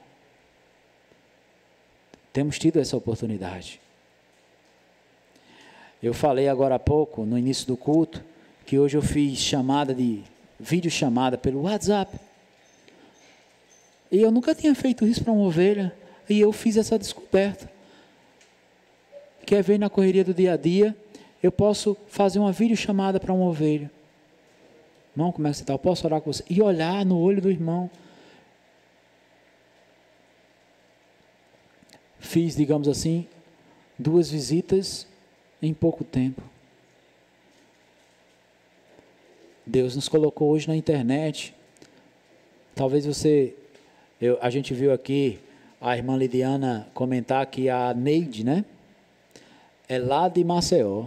Temos tido essa oportunidade. Eu falei agora há pouco, no início do culto, que hoje eu fiz chamada de vídeo chamada pelo WhatsApp. E eu nunca tinha feito isso para uma ovelha, e eu fiz essa descoberta. Quer ver na correria do dia a dia, eu posso fazer uma vídeo chamada para uma ovelha. Irmão, como é que você está? Eu posso orar com você? E olhar no olho do irmão. Fiz, digamos assim, duas visitas em pouco tempo. Deus nos colocou hoje na internet. Talvez você, eu, a gente viu aqui a irmã Lidiana comentar que a Neide, né? É lá de Maceió.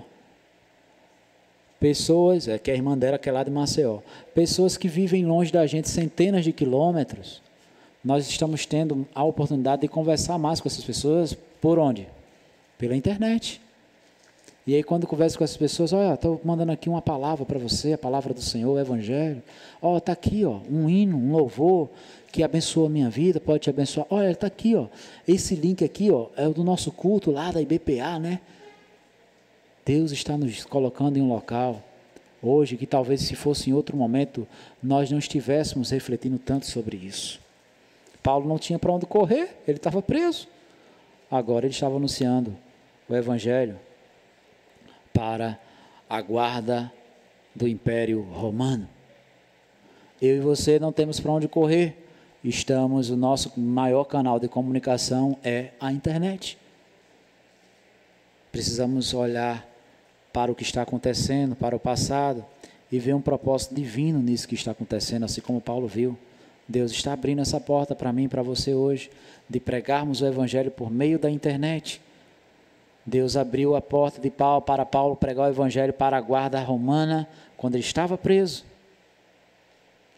Pessoas, é que a irmã dela que é lá de Maceió. Pessoas que vivem longe da gente centenas de quilômetros. Nós estamos tendo a oportunidade de conversar mais com essas pessoas por onde? Pela internet. E aí, quando converso com essas pessoas, olha, estou mandando aqui uma palavra para você, a palavra do Senhor, o Evangelho. Ó, está aqui, ó, um hino, um louvor que abençoa a minha vida, pode te abençoar. Olha, está aqui, ó. Esse link aqui, ó, é o do nosso culto lá da IBPA, né? Deus está nos colocando em um local hoje que talvez se fosse em outro momento nós não estivéssemos refletindo tanto sobre isso. Paulo não tinha para onde correr, ele estava preso. Agora ele estava anunciando o Evangelho para a guarda do Império Romano. Eu e você não temos para onde correr. Estamos, o nosso maior canal de comunicação é a internet. Precisamos olhar para o que está acontecendo, para o passado, e ver um propósito divino nisso que está acontecendo, assim como Paulo viu. Deus está abrindo essa porta para mim e para você hoje, de pregarmos o Evangelho por meio da internet. Deus abriu a porta de Paulo para Paulo pregar o Evangelho para a guarda romana quando ele estava preso.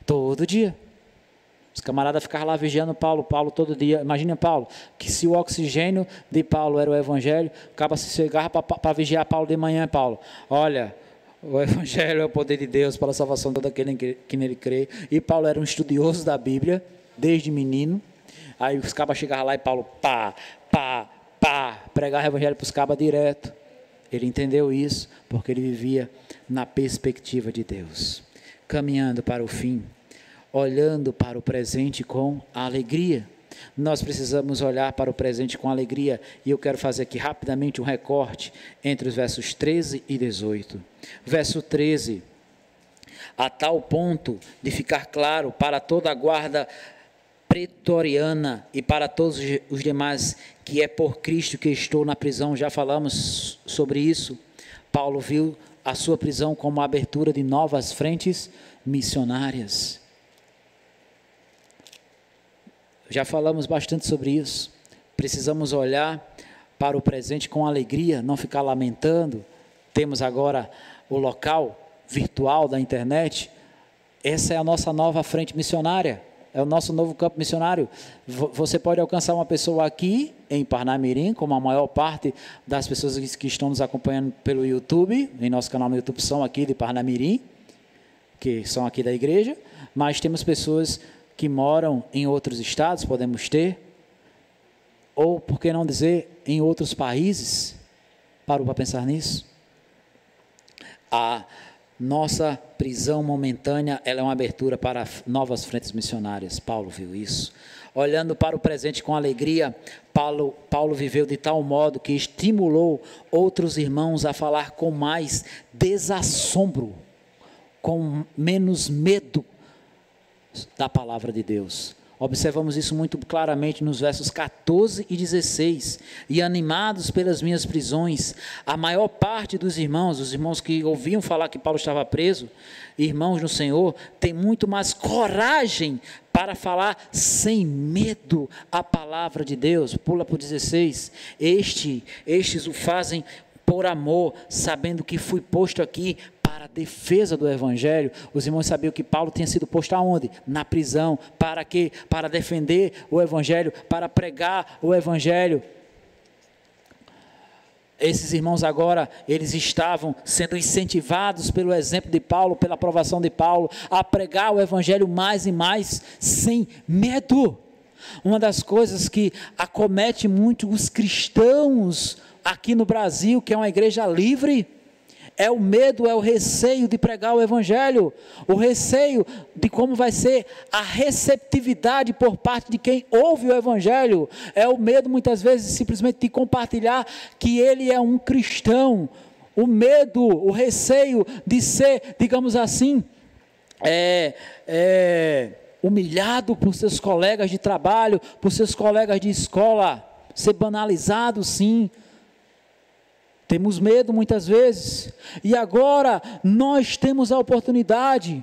Todo dia. Os camaradas ficavam lá vigiando Paulo, Paulo todo dia. Imagina Paulo, que se o oxigênio de Paulo era o Evangelho, acaba se chegava para vigiar Paulo de manhã, Paulo. Olha, o Evangelho é o poder de Deus para a salvação de todo aquele que nele crê. E Paulo era um estudioso da Bíblia, desde menino. Aí os cabas chegavam lá e Paulo, pá, pá, pá, pregava o Evangelho para os cabas direto. Ele entendeu isso porque ele vivia na perspectiva de Deus, caminhando para o fim, olhando para o presente com alegria. Nós precisamos olhar para o presente com alegria, e eu quero fazer aqui rapidamente um recorte entre os versos 13 e 18. Verso 13: A tal ponto de ficar claro para toda a guarda pretoriana e para todos os demais que é por Cristo que estou na prisão, já falamos sobre isso. Paulo viu a sua prisão como a abertura de novas frentes missionárias. Já falamos bastante sobre isso. Precisamos olhar para o presente com alegria, não ficar lamentando. Temos agora o local virtual da internet. Essa é a nossa nova frente missionária. É o nosso novo campo missionário. Você pode alcançar uma pessoa aqui em Parnamirim, como a maior parte das pessoas que estão nos acompanhando pelo YouTube, em nosso canal no YouTube são aqui de Parnamirim, que são aqui da igreja, mas temos pessoas que moram em outros estados, podemos ter, ou por que não dizer em outros países? Parou para pensar nisso? A nossa prisão momentânea ela é uma abertura para novas frentes missionárias. Paulo viu isso. Olhando para o presente com alegria, Paulo, Paulo viveu de tal modo que estimulou outros irmãos a falar com mais desassombro, com menos medo da palavra de Deus. Observamos isso muito claramente nos versos 14 e 16. E animados pelas minhas prisões, a maior parte dos irmãos, os irmãos que ouviam falar que Paulo estava preso, irmãos no Senhor, tem muito mais coragem para falar sem medo a palavra de Deus. Pula para o 16. Este, estes o fazem por amor, sabendo que fui posto aqui para a defesa do Evangelho. Os irmãos sabiam que Paulo tinha sido posto aonde? Na prisão. Para quê? Para defender o Evangelho, para pregar o Evangelho. Esses irmãos agora, eles estavam sendo incentivados pelo exemplo de Paulo, pela aprovação de Paulo, a pregar o Evangelho mais e mais, sem medo. Uma das coisas que acomete muito os cristãos aqui no Brasil, que é uma igreja livre, é o medo, é o receio de pregar o Evangelho, o receio de como vai ser a receptividade por parte de quem ouve o Evangelho, é o medo muitas vezes simplesmente de compartilhar que ele é um cristão, o medo, o receio de ser, digamos assim, é, é, humilhado por seus colegas de trabalho, por seus colegas de escola, ser banalizado, sim, temos medo muitas vezes. E agora nós temos a oportunidade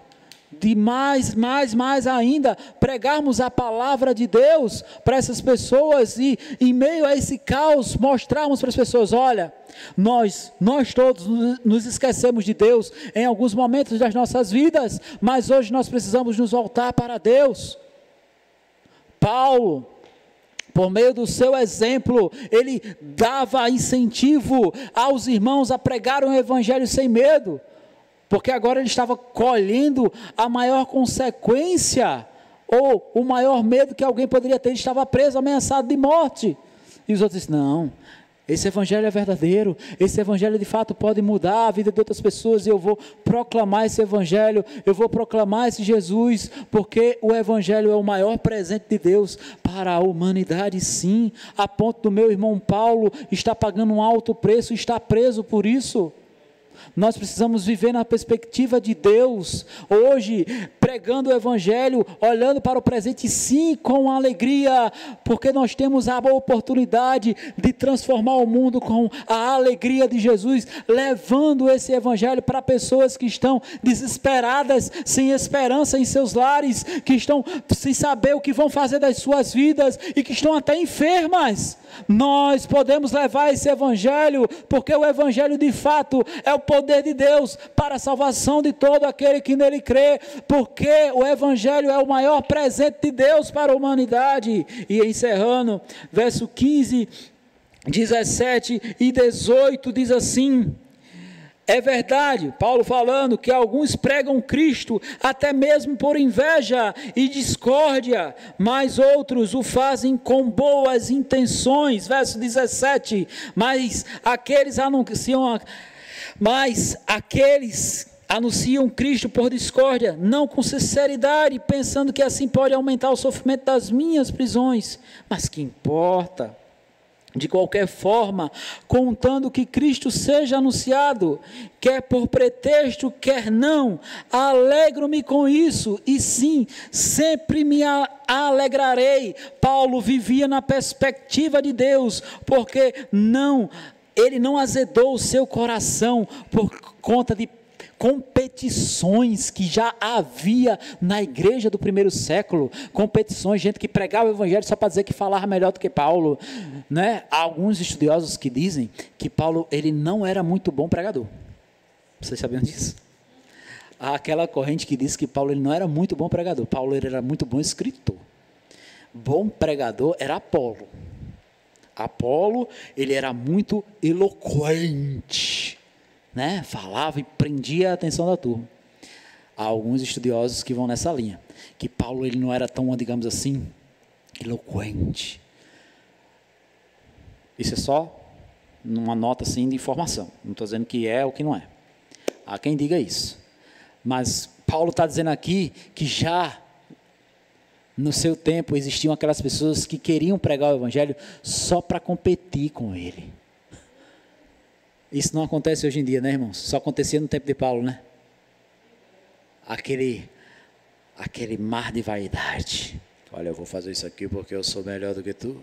de mais, mais, mais ainda pregarmos a palavra de Deus para essas pessoas e em meio a esse caos mostrarmos para as pessoas, olha, nós, nós todos nos esquecemos de Deus em alguns momentos das nossas vidas, mas hoje nós precisamos nos voltar para Deus. Paulo por meio do seu exemplo, ele dava incentivo aos irmãos a pregar o evangelho sem medo, porque agora ele estava colhendo a maior consequência ou o maior medo que alguém poderia ter, ele estava preso, ameaçado de morte. E os outros disseram: Não, esse evangelho é verdadeiro, esse evangelho de fato pode mudar a vida de outras pessoas e eu vou proclamar esse evangelho, eu vou proclamar esse Jesus, porque o evangelho é o maior presente de Deus para a humanidade, sim, a ponto do meu irmão Paulo estar pagando um alto preço, está preso por isso. Nós precisamos viver na perspectiva de Deus. Hoje, pregando o Evangelho, olhando para o presente, sim, com alegria, porque nós temos a oportunidade de transformar o mundo com a alegria de Jesus, levando esse Evangelho para pessoas que estão desesperadas, sem esperança em seus lares, que estão sem saber o que vão fazer das suas vidas e que estão até enfermas. Nós podemos levar esse Evangelho, porque o Evangelho de fato é o poder de Deus para a salvação de todo aquele que nele crê, porque o Evangelho é o maior presente de Deus para a humanidade. E encerrando, verso 15, 17 e 18 diz assim. É verdade, Paulo falando que alguns pregam Cristo até mesmo por inveja e discórdia, mas outros o fazem com boas intenções. Verso 17. Mas aqueles anunciam, mas aqueles anunciam Cristo por discórdia, não com sinceridade, pensando que assim pode aumentar o sofrimento das minhas prisões. Mas que importa? de qualquer forma, contando que Cristo seja anunciado, quer por pretexto, quer não, alegro-me com isso, e sim, sempre me alegrarei. Paulo vivia na perspectiva de Deus, porque não, ele não azedou o seu coração por conta de competições que já havia na igreja do primeiro século, competições, gente que pregava o evangelho só para dizer que falava melhor do que Paulo, né? Há alguns estudiosos que dizem que Paulo ele não era muito bom pregador. Vocês sabiam disso? Há aquela corrente que diz que Paulo ele não era muito bom pregador. Paulo ele era muito bom escritor. Bom pregador era Apolo. Apolo, ele era muito eloquente né, falava e prendia a atenção da turma. Há alguns estudiosos que vão nessa linha, que Paulo ele não era tão, digamos assim, eloquente. Isso é só uma nota assim de informação. Não estou dizendo que é ou que não é. Há quem diga isso. Mas Paulo está dizendo aqui que já no seu tempo existiam aquelas pessoas que queriam pregar o evangelho só para competir com ele. Isso não acontece hoje em dia, né, irmãos? Só acontecia no tempo de Paulo, né? Aquele, aquele mar de vaidade. Olha, eu vou fazer isso aqui porque eu sou melhor do que tu.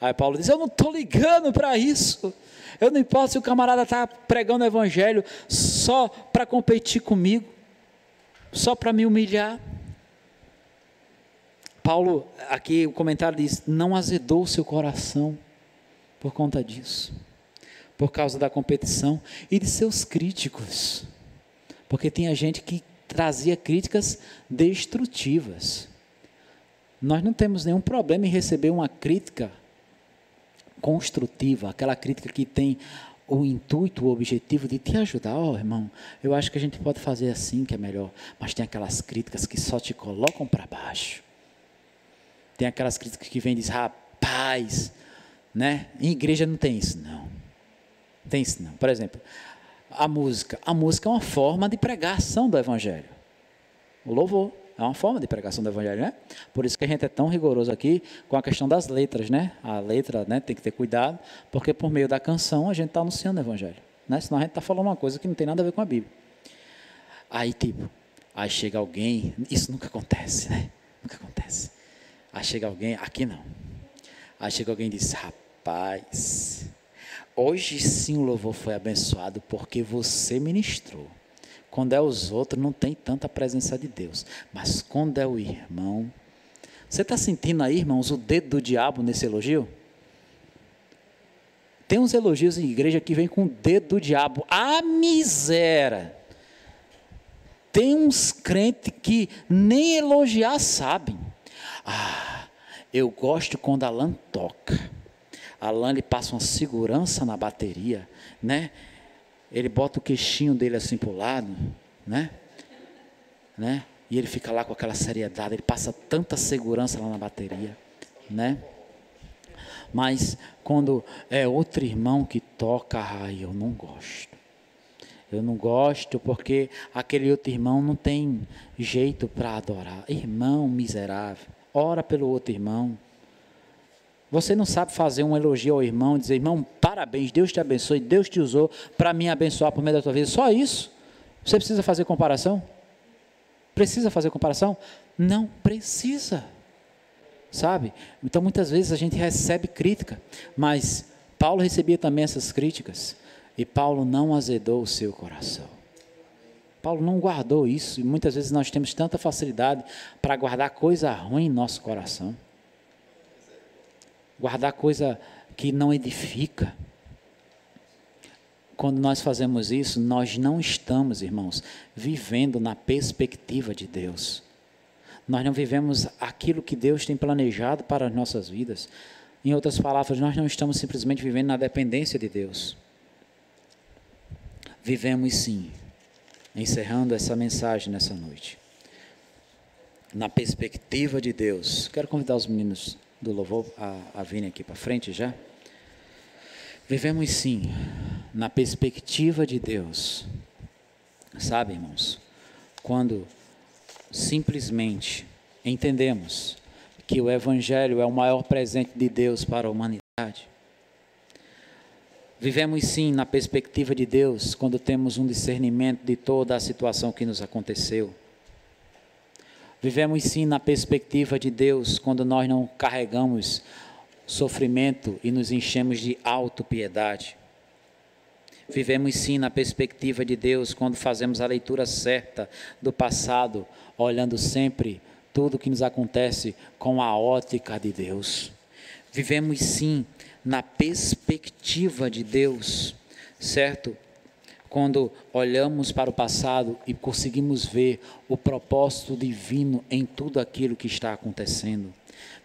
Aí Paulo diz: Eu não estou ligando para isso. Eu não importo se o camarada está pregando o evangelho só para competir comigo, só para me humilhar. Paulo, aqui o comentário diz: Não azedou seu coração por conta disso por causa da competição e de seus críticos. Porque tinha gente que trazia críticas destrutivas. Nós não temos nenhum problema em receber uma crítica construtiva, aquela crítica que tem o intuito, o objetivo de te ajudar. Ó, oh, irmão, eu acho que a gente pode fazer assim que é melhor. Mas tem aquelas críticas que só te colocam para baixo. Tem aquelas críticas que vêm e rapaz, né? Em igreja não tem isso, não. Tem isso não. Por exemplo, a música. A música é uma forma de pregação do Evangelho. O louvor é uma forma de pregação do Evangelho, né? Por isso que a gente é tão rigoroso aqui com a questão das letras, né? A letra né, tem que ter cuidado, porque por meio da canção a gente está anunciando o Evangelho. Né? Senão a gente está falando uma coisa que não tem nada a ver com a Bíblia. Aí, tipo, aí chega alguém, isso nunca acontece, né? Nunca acontece. Aí chega alguém, aqui não. Aí chega alguém e diz, rapaz, Hoje sim o louvor foi abençoado porque você ministrou. Quando é os outros, não tem tanta presença de Deus. Mas quando é o irmão. Você está sentindo aí, irmãos, o dedo do diabo nesse elogio? Tem uns elogios em igreja que vem com o dedo do diabo. A miséria. Tem uns crentes que nem elogiar sabem. Ah, eu gosto quando a lã toca. Alan ele passa uma segurança na bateria, né? Ele bota o queixinho dele assim para o lado, né? né? E ele fica lá com aquela seriedade, ele passa tanta segurança lá na bateria, né? Mas quando é outro irmão que toca, ai, eu não gosto. Eu não gosto porque aquele outro irmão não tem jeito para adorar. Irmão miserável, ora pelo outro irmão. Você não sabe fazer um elogio ao irmão, dizer, irmão, parabéns, Deus te abençoe, Deus te usou para me abençoar por meio da tua vida. Só isso. Você precisa fazer comparação? Precisa fazer comparação? Não precisa. Sabe? Então muitas vezes a gente recebe crítica, mas Paulo recebia também essas críticas e Paulo não azedou o seu coração. Paulo não guardou isso e muitas vezes nós temos tanta facilidade para guardar coisa ruim em nosso coração. Guardar coisa que não edifica. Quando nós fazemos isso, nós não estamos, irmãos, vivendo na perspectiva de Deus. Nós não vivemos aquilo que Deus tem planejado para as nossas vidas. Em outras palavras, nós não estamos simplesmente vivendo na dependência de Deus. Vivemos sim, encerrando essa mensagem nessa noite, na perspectiva de Deus. Quero convidar os meninos do louvor a, a virem aqui para frente já. Vivemos sim na perspectiva de Deus. Sabe, irmãos, quando simplesmente entendemos que o Evangelho é o maior presente de Deus para a humanidade. Vivemos sim na perspectiva de Deus quando temos um discernimento de toda a situação que nos aconteceu. Vivemos sim na perspectiva de Deus quando nós não carregamos sofrimento e nos enchemos de autopiedade. Vivemos sim na perspectiva de Deus quando fazemos a leitura certa do passado, olhando sempre tudo que nos acontece com a ótica de Deus. Vivemos sim na perspectiva de Deus, certo? Quando olhamos para o passado e conseguimos ver o propósito divino em tudo aquilo que está acontecendo.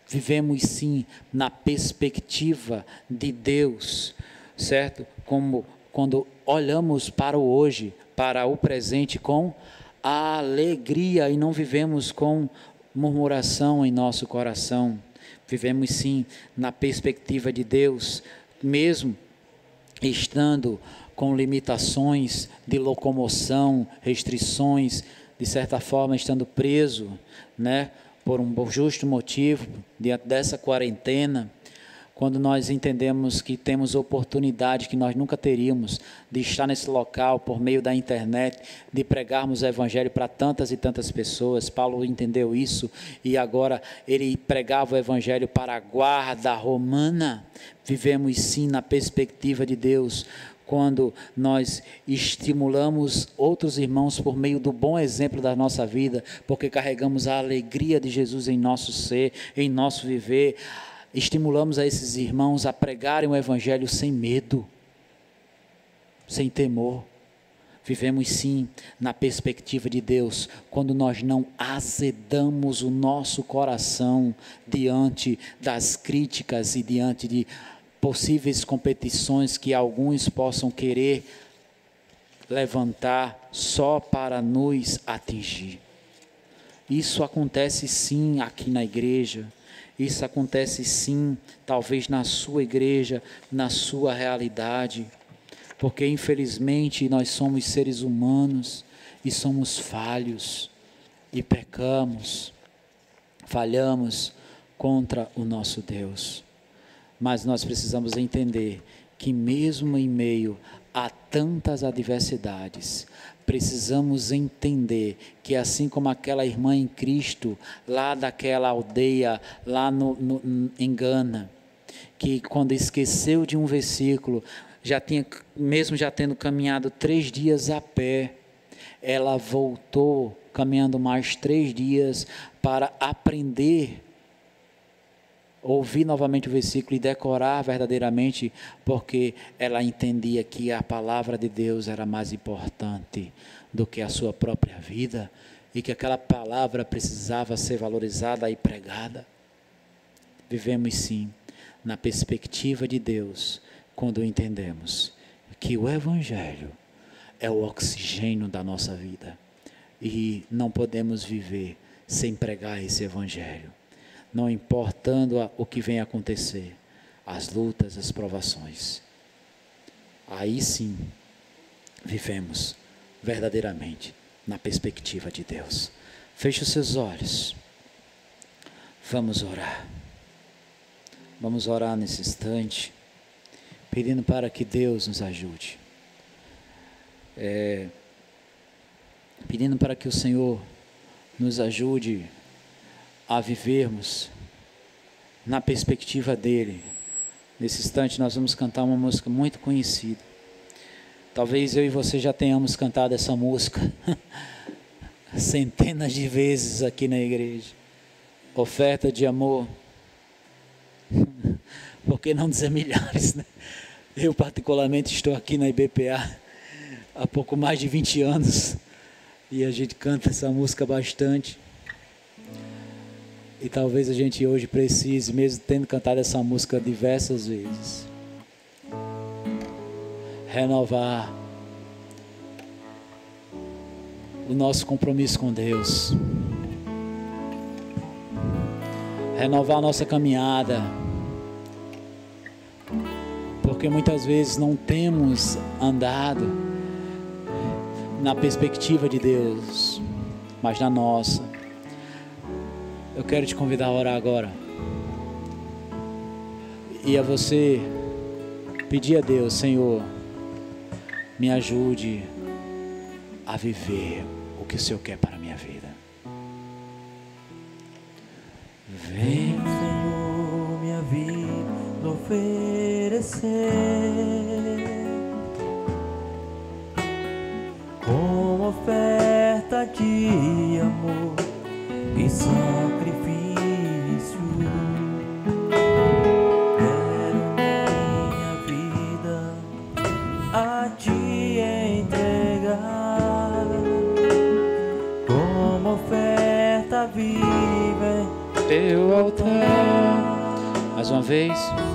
Vivemos sim na perspectiva de Deus, certo? Como quando olhamos para o hoje, para o presente com alegria e não vivemos com murmuração em nosso coração. Vivemos sim na perspectiva de Deus, mesmo estando com limitações de locomoção, restrições, de certa forma estando preso, né, por um justo motivo, diante dessa quarentena, quando nós entendemos que temos oportunidade que nós nunca teríamos de estar nesse local por meio da internet, de pregarmos o evangelho para tantas e tantas pessoas. Paulo entendeu isso e agora ele pregava o evangelho para a guarda romana. Vivemos sim na perspectiva de Deus, quando nós estimulamos outros irmãos por meio do bom exemplo da nossa vida, porque carregamos a alegria de Jesus em nosso ser, em nosso viver estimulamos a esses irmãos a pregarem o Evangelho sem medo, sem temor. Vivemos sim na perspectiva de Deus, quando nós não azedamos o nosso coração diante das críticas e diante de possíveis competições que alguns possam querer levantar só para nos atingir. Isso acontece sim aqui na igreja isso acontece sim, talvez na sua igreja, na sua realidade, porque infelizmente nós somos seres humanos e somos falhos e pecamos, falhamos contra o nosso Deus. Mas nós precisamos entender que, mesmo em meio a tantas adversidades, precisamos entender que assim como aquela irmã em Cristo, lá daquela aldeia, lá no, no, em Gana, que quando esqueceu de um versículo, já tinha, mesmo já tendo caminhado três dias a pé, ela voltou caminhando mais três dias para aprender ouvir novamente o versículo e decorar verdadeiramente, porque ela entendia que a palavra de Deus era mais importante do que a sua própria vida e que aquela palavra precisava ser valorizada e pregada. Vivemos sim na perspectiva de Deus quando entendemos que o Evangelho é o oxigênio da nossa vida e não podemos viver sem pregar esse Evangelho não importando o que vem acontecer, as lutas, as provações. Aí sim, vivemos verdadeiramente na perspectiva de Deus. Feche os seus olhos. Vamos orar. Vamos orar nesse instante, pedindo para que Deus nos ajude. É, pedindo para que o Senhor nos ajude a vivermos na perspectiva dele. Nesse instante, nós vamos cantar uma música muito conhecida. Talvez eu e você já tenhamos cantado essa música centenas de vezes aqui na igreja. Oferta de amor. Por que não dizer milhares, né? Eu, particularmente, estou aqui na IBPA há pouco mais de 20 anos e a gente canta essa música bastante. E talvez a gente hoje precise, mesmo tendo cantado essa música diversas vezes, renovar o nosso compromisso com Deus, renovar a nossa caminhada, porque muitas vezes não temos andado na perspectiva de Deus, mas na nossa. Eu quero te convidar a orar agora. E a você pedir a Deus, Senhor, me ajude a viver o que o Senhor quer para a minha vida. Vem, Senhor, minha vida oferecer como oferta de vez.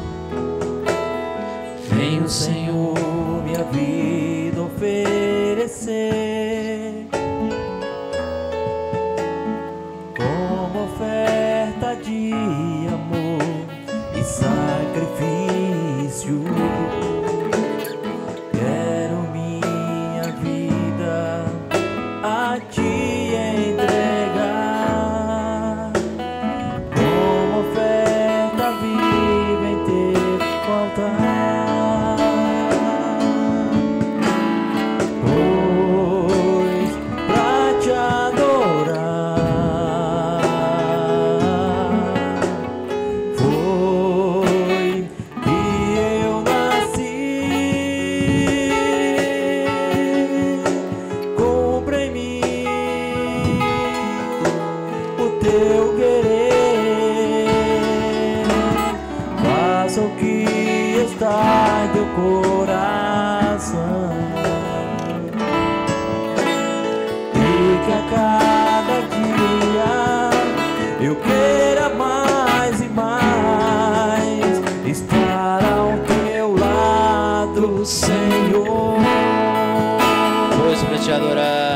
adorar.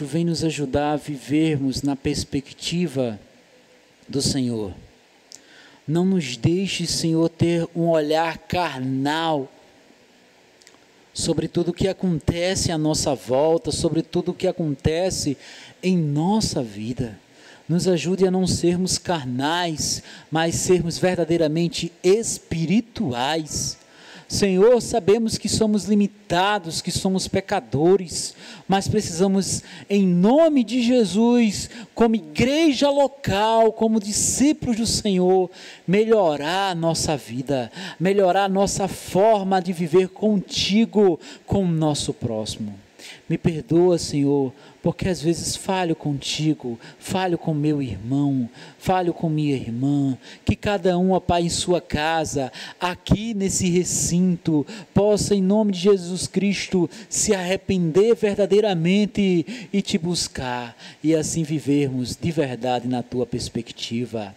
Cristo, vem nos ajudar a vivermos na perspectiva do Senhor. Não nos deixe, Senhor, ter um olhar carnal sobre tudo o que acontece à nossa volta, sobre tudo o que acontece em nossa vida. Nos ajude a não sermos carnais, mas sermos verdadeiramente espirituais. Senhor, sabemos que somos limitados, que somos pecadores, mas precisamos, em nome de Jesus, como igreja local, como discípulos do Senhor, melhorar a nossa vida, melhorar a nossa forma de viver contigo, com o nosso próximo. Me perdoa, Senhor, porque às vezes falho contigo, falho com meu irmão, falho com minha irmã, que cada um, ó Pai, em sua casa, aqui nesse recinto, possa, em nome de Jesus Cristo, se arrepender verdadeiramente e te buscar, e assim vivermos de verdade na tua perspectiva.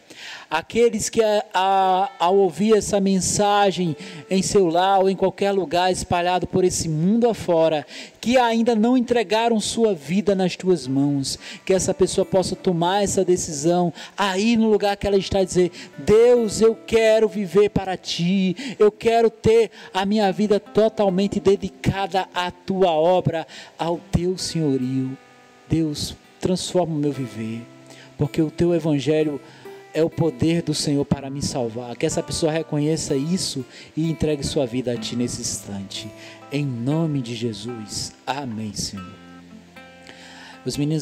Aqueles que, a, a, ao ouvir essa mensagem em seu lar ou em qualquer lugar espalhado por esse mundo afora, que ainda não entregaram sua vida nas tuas mãos, que essa pessoa possa tomar essa decisão aí no lugar que ela está e dizer: Deus, eu quero viver para ti, eu quero ter a minha vida totalmente dedicada à tua obra, ao teu senhorio. Deus, transforma o meu viver, porque o teu evangelho é o poder do Senhor para me salvar. Que essa pessoa reconheça isso e entregue sua vida a Ti nesse instante. Em nome de Jesus. Amém, Senhor. Os meninos